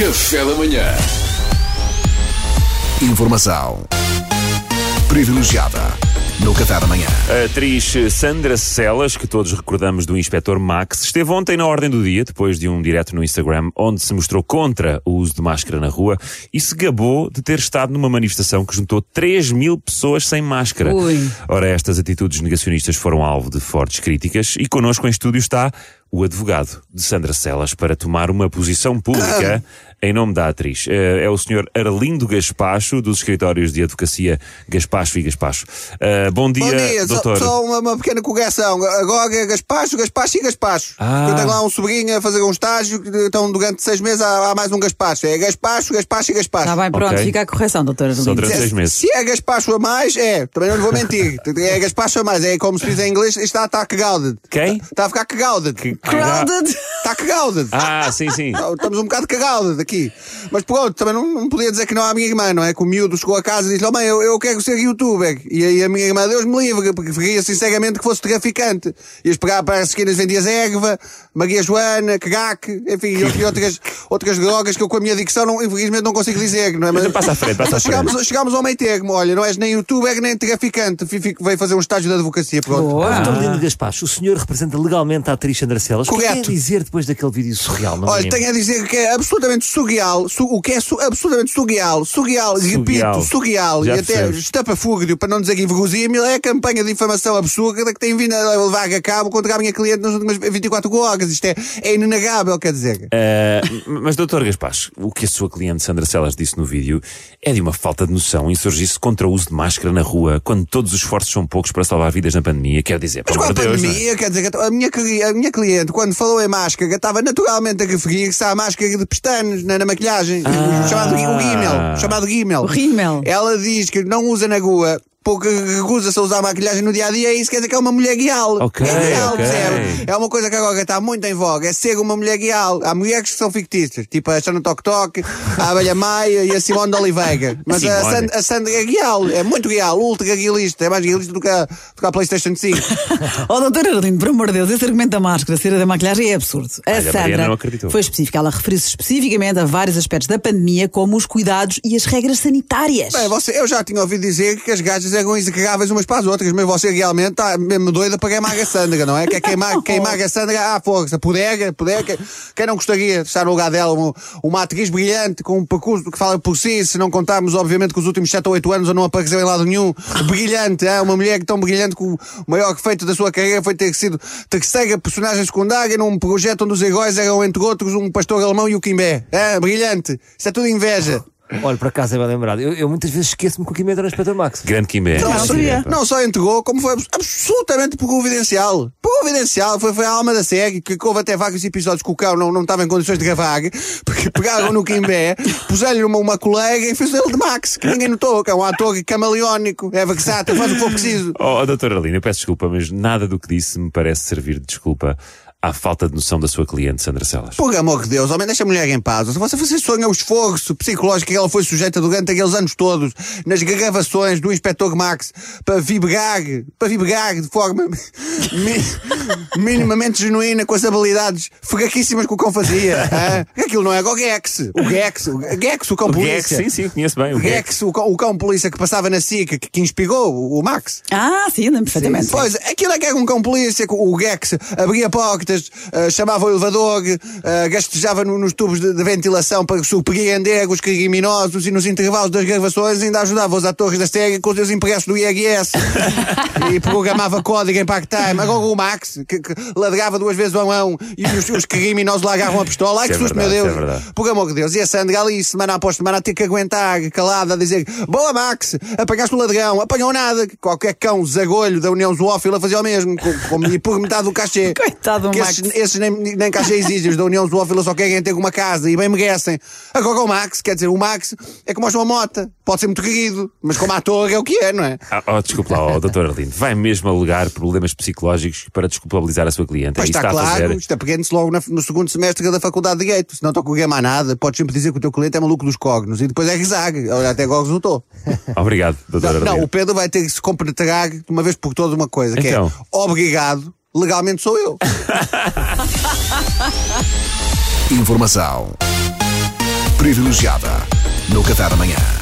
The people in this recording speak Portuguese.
Café da manhã. Informação privilegiada no Café da Manhã. A atriz Sandra Celas, que todos recordamos do Inspector Max, esteve ontem na ordem do dia, depois de um direto no Instagram, onde se mostrou contra o uso de máscara na rua e se gabou de ter estado numa manifestação que juntou 3 mil pessoas sem máscara. Ui. Ora, estas atitudes negacionistas foram alvo de fortes críticas e connosco em estúdio está o advogado de Sandra Celas para tomar uma posição pública em nome da atriz. Eh, É o Sr. Arlindo Gaspacho, dos escritórios de advocacia Gaspacho e Gaspacho. Eh, bom dia, Bom dia, só, doutor. só uma, uma pequena correção. Agora é Gaspacho, Gaspacho e Gaspacho. Ah. Eu tenho lá um sobrinho a fazer um estágio, então durante seis meses há, há mais um Gaspacho. É Gaspacho, Gaspacho e Gaspacho. Está bem, pronto, Ok. fica a correção, doutora Só Adelina. durante Se- seis meses. Se é Gaspacho a mais, é. Também não lhe vou mentir. É Gaspacho a mais. É como se diz em inglês, está, está cagalded. Quem? Está a ficar cagalded. Crowded. Está cagalded. Ah, sim, sim. Não, Estamos um bocado cagados aqui. Mas pronto, também não, não podia dizer que não à minha irmã, não é? Que o miúdo chegou a casa e disse: Oh mãe, eu, eu quero ser youtuber. E aí a minha irmã, Deus me livre, porque ria sinceramente que fosse traficante. Ias pegar para as esquinas vendias erva, Maria Joana, Cagac, enfim, e outras, outras drogas que eu com a minha dicção, não, infelizmente, não consigo dizer, não é? Mas passa à frente, passa à chegámos, frente. chegámos ao meio termo. Olha, não és nem youtuber nem traficante. Fi- fi- Veio fazer um estágio de advocacia. Pronto. Doutor Lindo Gaspacho, o senhor representa legalmente a atriz Sandra Celas. Que Correto. tem a dizer depois daquele vídeo surreal? Não Olha, é? tenho a dizer que é absolutamente surreal, su- o que é su- absolutamente surreal, surreal, Surreal. repito, surreal, Já e até estapafúrdio, para não dizer inverosímil, é a campanha de informação absurda que tem vindo a levar a cabo contra a minha cliente nas últimas 24 horas. Isto é, é inegável, quer dizer. Eh, mas, doutor Gaspacho, o que a sua cliente Sandra Celas disse no vídeo é de uma falta de noção insurgir-se contra o uso de máscara na rua quando todos os esforços são poucos para salvar vidas na pandemia. Quer dizer, Mas com a amor de Deus. é? pandemia, quer dizer, que a minha, a minha cliente, quando falou em máscara, estava naturalmente a referir-se à máscara de pestanos na, na maquilhagem, o chamado o rímel. Chamado rímel. O rímel. Ela diz que não usa na rua. Porque recusa-se a usar maquilhagem no dia a dia, isso quer dizer que é uma mulher guial. Ok, é guial, ok. percebe? É uma coisa que agora está muito em voga, é ser uma mulher guial. Há mulheres que são fictícias, tipo a Xana Tok Tok, a Abelha Maia e a Simone de Oliveira. Mas a. Sand- a Sandra é guial, é muito guial, ultra guialista, é mais guialista do que a, do que a PlayStation 5. Oh, doutora Adelina, por amor de Deus, esse argumento da máscara ser a da maquilhagem é absurdo. A Olha, a Sandra acreditou. foi específica. Ela referiu-se especificamente a vários aspectos da pandemia, como os cuidados e as regras sanitárias. Bem, você, eu já tinha ouvido dizer que as gajas eram execráveis umas para as outras, mas você realmente está mesmo doida para queimar a Sandra, não é? Quer queimar, queimar a Sandra à força. Puder, puder, que- quem não gostaria de estar no lugar dela, uma, uma atriz brilhante, com um percurso que fala por si, se não contarmos, obviamente, que os últimos 7 ou 8 anos não apareceu em lado nenhum. Brilhante, é? uma mulher tão brilhante que o maior feito da sua carreira foi ter sido terceira personagem secundária num projeto onde os heróis eram, entre outros, um pastor alemão e o Quimbé. É, brilhante. Isso é tudo inveja. Olha, por acaso é bem lembrado. Eu, eu muitas vezes esqueço-me que o Kim entra no Inspector Max. Grande Kimbé. Não, Não sabia. não só entregou, como foi abs- absolutamente providencial. Providencial. Foi, foi a alma da série, que houve até vários episódios que o cão não, não estava em condições de gravar, porque pegaram no Kimbé, puseram-lhe uma, uma colega e fez ele de Max, que ninguém notou, que é um ator camaleónico, é versátil, faz o que for preciso. Oh, doutora Arlina, eu peço desculpa, mas nada do que disse me parece servir de desculpa à falta de noção da sua cliente Sandra Celas. Por amor de Deus, homem, deixa a mulher em paz. Se você, você sonha o esforço psicológico que ela foi sujeita durante aqueles anos todos, nas gravações do Inspector Max, para vibrar, para vibrar de forma mi- minimamente genuína com as habilidades fraquíssimas que o cão fazia. hã? Aquilo não é o Gex. O Gex, o Gex, o cão O polícia. Gex, sim, sim, conheço bem. O Gex. Gex, o cão, o cão polícia que passava na SIC, que, que inspirou o, Max. Ah, sim, perfeitamente. Pois, aquilo é que era um cão polícia, que o Gex abria portas, ah, chamava o elevador, ah, gastejava no- nos tubos de, de ventilação para surpreender os criminosos e nos intervalos das gravações ainda ajudava os atores da série com os seus impressos do IRS e programava código em part-time. Agora o Max, que, que ladrava duas vezes o ão e os, os criminosos largavam a pistola. Ai que é susto, meu verdade, Deus! isso é. Por amor de Deus, e a Sandra ali, semana após semana, a ter que aguentar, calada, a dizer: Boa, Max, apanhaste o ladrão, apanhou nada. Qualquer cão zagolho da União Zoófila fazia o mesmo, com, com, e por metade do cachê. Coitado do Que. Esses, esses nem, nem cachê exigem, os da União Zoófila só querem ter uma casa e bem merecem. Agora o Max, quer dizer, o Max é como o João Mota, pode ser muito querido, mas como ator é o que é, não é? Ah, oh, desculpe lá, oh, doutor Arlindo. Vai mesmo alegar problemas psicológicos para desculpabilizar a sua cliente. Pois é isso está que está a claro, fazer. isto aprende-se logo na- no segundo semestre da Faculdade de Direito. Se não toca o game a nada, podes sempre dizer que o teu cliente é maluco dos cognos e depois é rezar. Olha, até agora resultou. Obrigado, doutor Arlindo. não, o Pedro vai ter que se compenetrar de uma vez por todas uma coisa, que Então. é obrigado, legalmente sou eu. Informação Privilegiada no Café da Manhã.